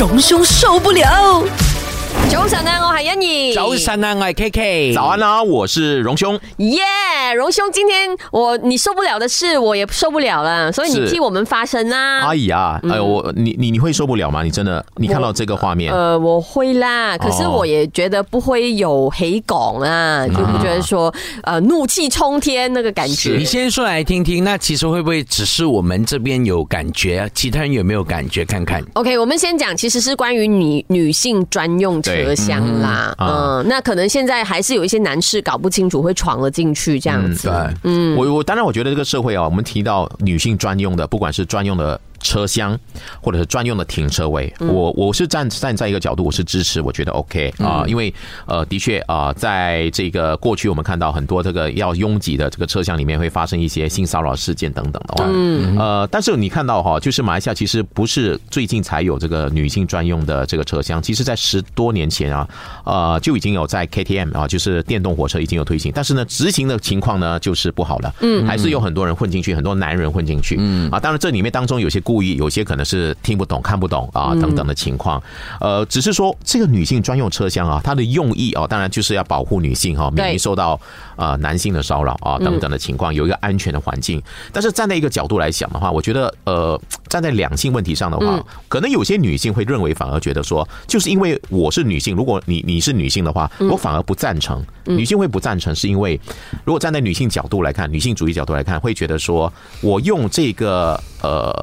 荣兄受不了。早晨啊，我系欣怡。早晨啊，我系 K K。早安啊，我是荣兄。耶，荣兄，今天我你受不了的事，我也受不了了，所以你替我们发声啊。阿姨啊，哎呦，我你你你会受不了吗？你真的，你看到这个画面，呃，我会啦，可是哦我也觉得不会有黑港啊，就不觉得说呃怒气冲天那个感觉你。先说来听听，那其实会不会只是我们这边有感觉，其他人有没有感觉？看看。OK，我们先讲，其实是关于女女性专用车厢啦，嗯嗯，那可能现在还是有一些男士搞不清楚，会闯了进去这样子。对，嗯。我我当然我觉得这个社会啊，我们提到女性专用的，不管是专用的车厢，或者是专用的停车位，嗯。我我是站站在一个角度，我是支持，我觉得 OK 啊、因为呃，的确啊、在这个过去我们看到很多这个要拥挤的这个车厢里面会发生一些性骚扰事件等等的话，嗯，呃，但是你看到哈，就是马来西亚其实不是最近才有这个女性专用的这个车厢，其实在十多年前啊，呃，就已经有在 KTM 啊，就是电动火车已经有推行，但是呢，执行的情况呢就是不好了，嗯，还是有很多人混进去，很多男人混进去，嗯。啊，当然这里面当中有些故意，有些可能是听不懂、看不懂啊等等的情况，呃，只是说这个女性专用车厢啊，它的用意啊，当然就是要保护女性哈，免于受到呃男性的骚扰啊等等的情况，有一个安全的环境。但是站在一个角度来讲的话，我觉得呃，站在两性问题上的话，可能有些女性会认为，反而觉得说，就是因为我是女性，如果你你是女性的话，我反而不赞成。女性会不赞成，是因为如果站在女性角度来看，女性主义角度来看，会觉得说我用这个呃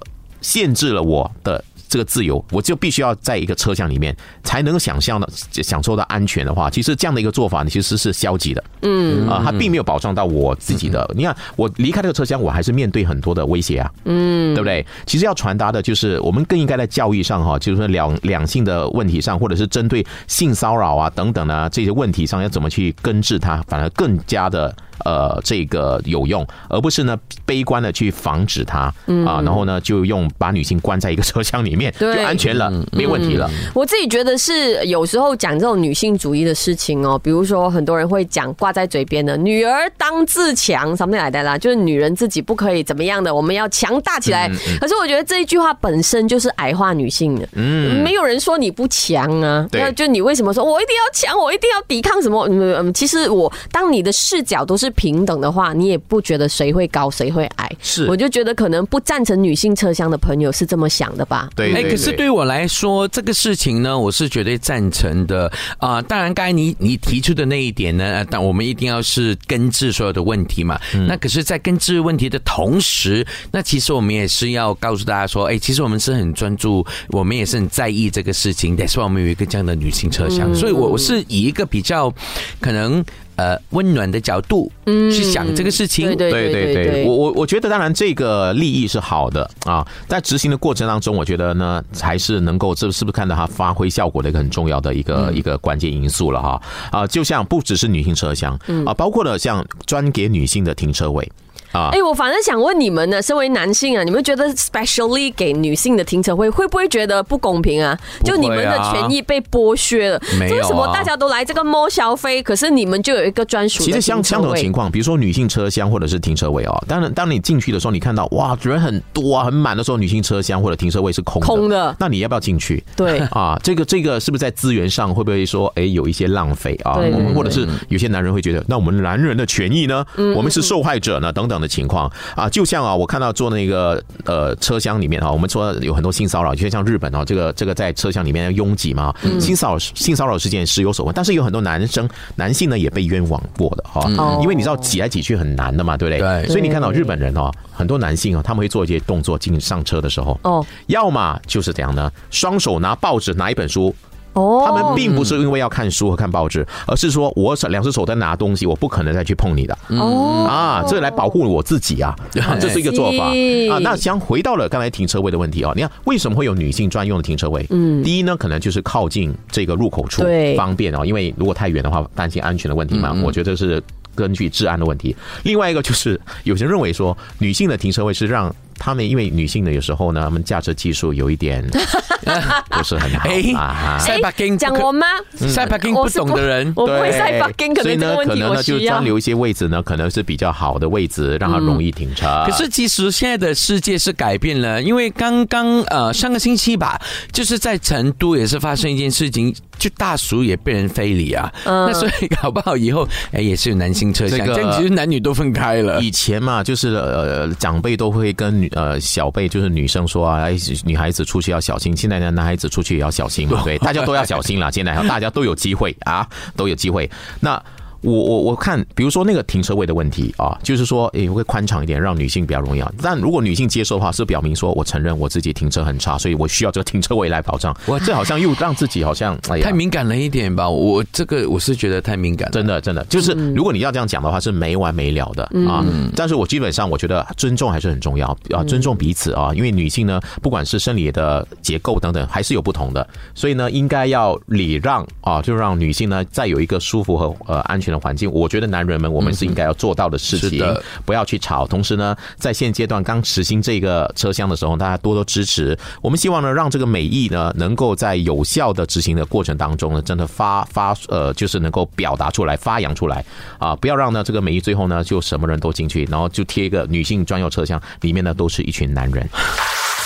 限制了我的。这个自由，我就必须要在一个车厢里面才能够想象的享受到安全的话，其实这样的一个做法呢，其实是消极的。嗯啊，它并没有保障到我自己的。你看，我离开这个车厢，我还是面对很多的威胁啊。嗯，对不对？其实要传达的就是，我们更应该在教育上哈，就是说两两性的问题上，或者是针对性骚扰啊等等呢这些问题上，要怎么去根治它，反而更加的。呃，这个有用，而不是呢悲观的去防止它啊，然后呢就用把女性关在一个车厢里面，就安全了，没问题了。我自己觉得是有时候讲这种女性主义的事情哦，比如说很多人会讲挂在嘴边的“女儿当自强”什么来的啦，就是女人自己不可以怎么样的，我们要强大起来。可是我觉得这一句话本身就是矮化女性的，嗯，没有人说你不强啊，对那就你为什么说我一定要强，我一定要抵抗什么？嗯，嗯其实我当你的视角都是平等的话，你也不觉得谁会高谁会矮，是我就觉得可能不赞成女性车厢的朋友是这么想的吧。哎，对对可是对我来说，这个事情呢，我是绝对赞成的啊、当然，刚才你你提出的那一点呢，呃但我们一定要是根治所有的问题嘛。那可是，在根治问题的同时，那其实我们也是要告诉大家说，哎，其实我们是很专注，我们也是很在意这个事情。但是我们有一个这样的女性车厢，所以我我是以一个比较可能呃温暖的角度去想这个事情。对对对对对，我我我觉得当然这个利益是好的啊，在执行的过程当中，我觉得呢才是能够这是不是看到它发挥效果的一个很重要的一个、一个关键因素了哈。啊，就像不只是女性车厢啊，包括了像专给女性的停车位。啊哎、，我反正想问你们呢，身为男性啊，你们觉得 specially 给女性的停车位会不会觉得不公平啊？啊就你们的权益被剥削了，没有啊为什么大家都来这个 mall 消费，可是你们就有一个专属其实相相同的情况，比如说女性车厢或者是停车位哦，当然当你进去的时候，你看到哇人很多啊，很满的时候，女性车厢或者停车位是空的，空的那你要不要进去？对 啊，这个这个是不是在资源上会不会说，哎，有一些浪费啊？我们或者是有些男人会觉得，那我们男人的权益呢？嗯我们是受害者呢？等等的情况啊，就像啊，我看到坐那个呃车厢里面啊，我们说有很多性骚扰，就像像日本啊，这个这个在车厢里面要拥挤嘛，嗯性骚扰性骚扰事件时有所闻，但是有很多男生男性呢也被冤枉过的哈，哦因为你知道挤来挤去很难的嘛，对不对？对所以你看到日本人哦，很多男性啊，他们会做一些动作进上车的时候，哦要么就是怎样呢？双手拿报纸，拿一本书。哦，他们并不是因为要看书和看报纸，而是说我手两只手在拿东西，我不可能再去碰你的。哦。啊，这来保护我自己啊，啊这是一个做法。是。啊。那将回到了刚才停车位的问题啊，你看为什么会有女性专用的停车位？嗯，第一呢，可能就是靠近这个入口处对。方便啊，因为如果太远的话，担心安全的问题嘛，我觉得是根据治安的问题。另外一个就是有些人认为说，女性的停车位是让他们因为女性呢，有时候呢，他们驾车技术有一点 不是很好哎啊。塞巴金讲我吗？塞巴金不懂的人，我不会对塞北京，可所以呢，能这个问题可能呢，就我需要专。留一些位置呢，可能是比较好的位置，让它容易停车。可是其实现在的世界是改变了，因为刚刚呃上个星期吧，就是在成都也是发生一件事情，就大叔也被人非礼啊。那所以搞不好以后哎也是有男性车厢，这样其实男女都分开了。以前嘛，就是呃长辈都会跟女呃小辈，就是女生说啊，哎，女孩子出去要小心。现在呢，男孩子出去也要小心嘛，对，大家都要小心了。现在大家都有机会啊，都有机会。那。我我我看，比如说那个停车位的问题啊，就是说，诶、会宽敞一点，让女性比较容易啊。但如果女性接受的话，是表明说我承认我自己停车很差，所以我需要这个停车位来保障。哇这好像又让自己好像哎呀太敏感了一点吧，我这个我是觉得太敏感了。真的，真的，就是如果你要这样讲的话，是没完没了的啊。但是我基本上我觉得尊重还是很重要啊，尊重彼此啊，因为女性呢，不管是生理的结构等等，还是有不同的，所以呢，应该要礼让啊，就让女性呢，再有一个舒服和呃安全的环境。我觉得男人们我们是应该要做到的事情不要去吵。同时呢，在现阶段刚实行这个车厢的时候，大家多多支持。我们希望呢，让这个美意呢，能够在有效的执行的过程当中呢，真的发发呃，就是能够表达出来、发扬出来啊！不要让呢这个美意最后呢，就什么人都进去，然后就贴一个女性专用车厢，里面呢都是一群男人。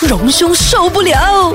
荣兄受不了。